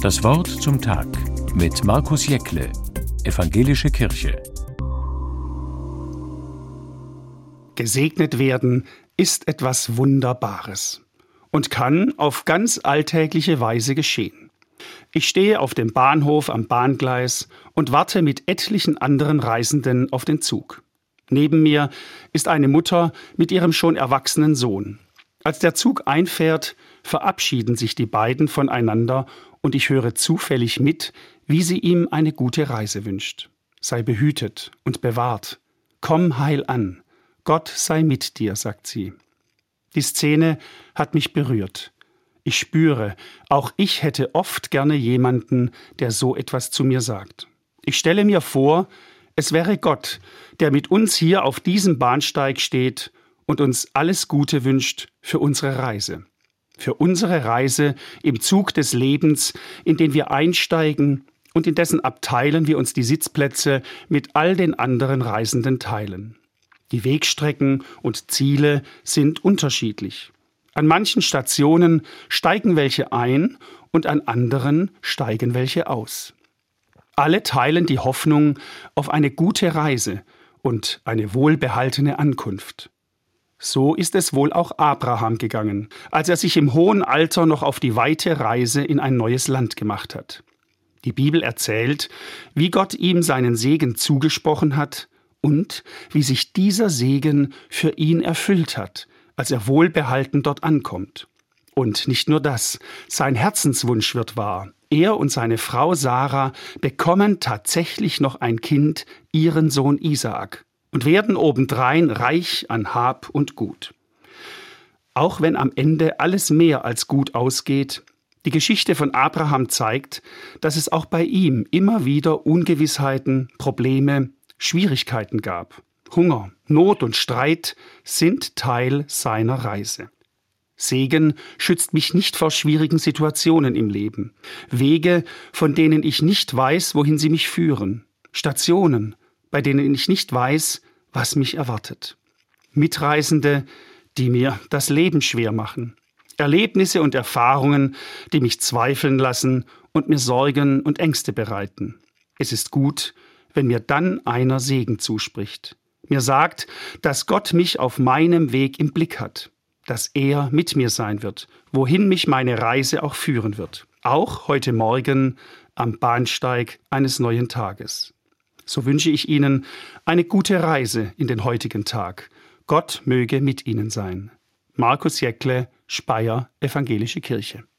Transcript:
Das Wort zum Tag mit Markus Jäckle, Evangelische Kirche. Gesegnet werden ist etwas Wunderbares und kann auf ganz alltägliche Weise geschehen. Ich stehe auf dem Bahnhof am Bahngleis und warte mit etlichen anderen Reisenden auf den Zug. Neben mir ist eine Mutter mit ihrem schon erwachsenen Sohn. Als der Zug einfährt, verabschieden sich die beiden voneinander und ich höre zufällig mit, wie sie ihm eine gute Reise wünscht. Sei behütet und bewahrt. Komm heil an. Gott sei mit dir, sagt sie. Die Szene hat mich berührt. Ich spüre, auch ich hätte oft gerne jemanden, der so etwas zu mir sagt. Ich stelle mir vor, es wäre Gott, der mit uns hier auf diesem Bahnsteig steht und uns alles Gute wünscht für unsere Reise. Für unsere Reise im Zug des Lebens, in den wir einsteigen und in dessen Abteilen wir uns die Sitzplätze mit all den anderen Reisenden teilen. Die Wegstrecken und Ziele sind unterschiedlich. An manchen Stationen steigen welche ein und an anderen steigen welche aus. Alle teilen die Hoffnung auf eine gute Reise und eine wohlbehaltene Ankunft. So ist es wohl auch Abraham gegangen, als er sich im hohen Alter noch auf die weite Reise in ein neues Land gemacht hat. Die Bibel erzählt, wie Gott ihm seinen Segen zugesprochen hat und wie sich dieser Segen für ihn erfüllt hat, als er wohlbehalten dort ankommt. Und nicht nur das, sein Herzenswunsch wird wahr. Er und seine Frau Sarah bekommen tatsächlich noch ein Kind, ihren Sohn Isaak und werden obendrein reich an Hab und Gut. Auch wenn am Ende alles mehr als gut ausgeht, die Geschichte von Abraham zeigt, dass es auch bei ihm immer wieder Ungewissheiten, Probleme, Schwierigkeiten gab. Hunger, Not und Streit sind Teil seiner Reise. Segen schützt mich nicht vor schwierigen Situationen im Leben. Wege, von denen ich nicht weiß, wohin sie mich führen. Stationen, bei denen ich nicht weiß, was mich erwartet. Mitreisende, die mir das Leben schwer machen. Erlebnisse und Erfahrungen, die mich zweifeln lassen und mir Sorgen und Ängste bereiten. Es ist gut, wenn mir dann einer Segen zuspricht. Mir sagt, dass Gott mich auf meinem Weg im Blick hat, dass er mit mir sein wird, wohin mich meine Reise auch führen wird. Auch heute Morgen am Bahnsteig eines neuen Tages so wünsche ich Ihnen eine gute Reise in den heutigen Tag. Gott möge mit Ihnen sein. Markus Jäckle, Speyer, Evangelische Kirche.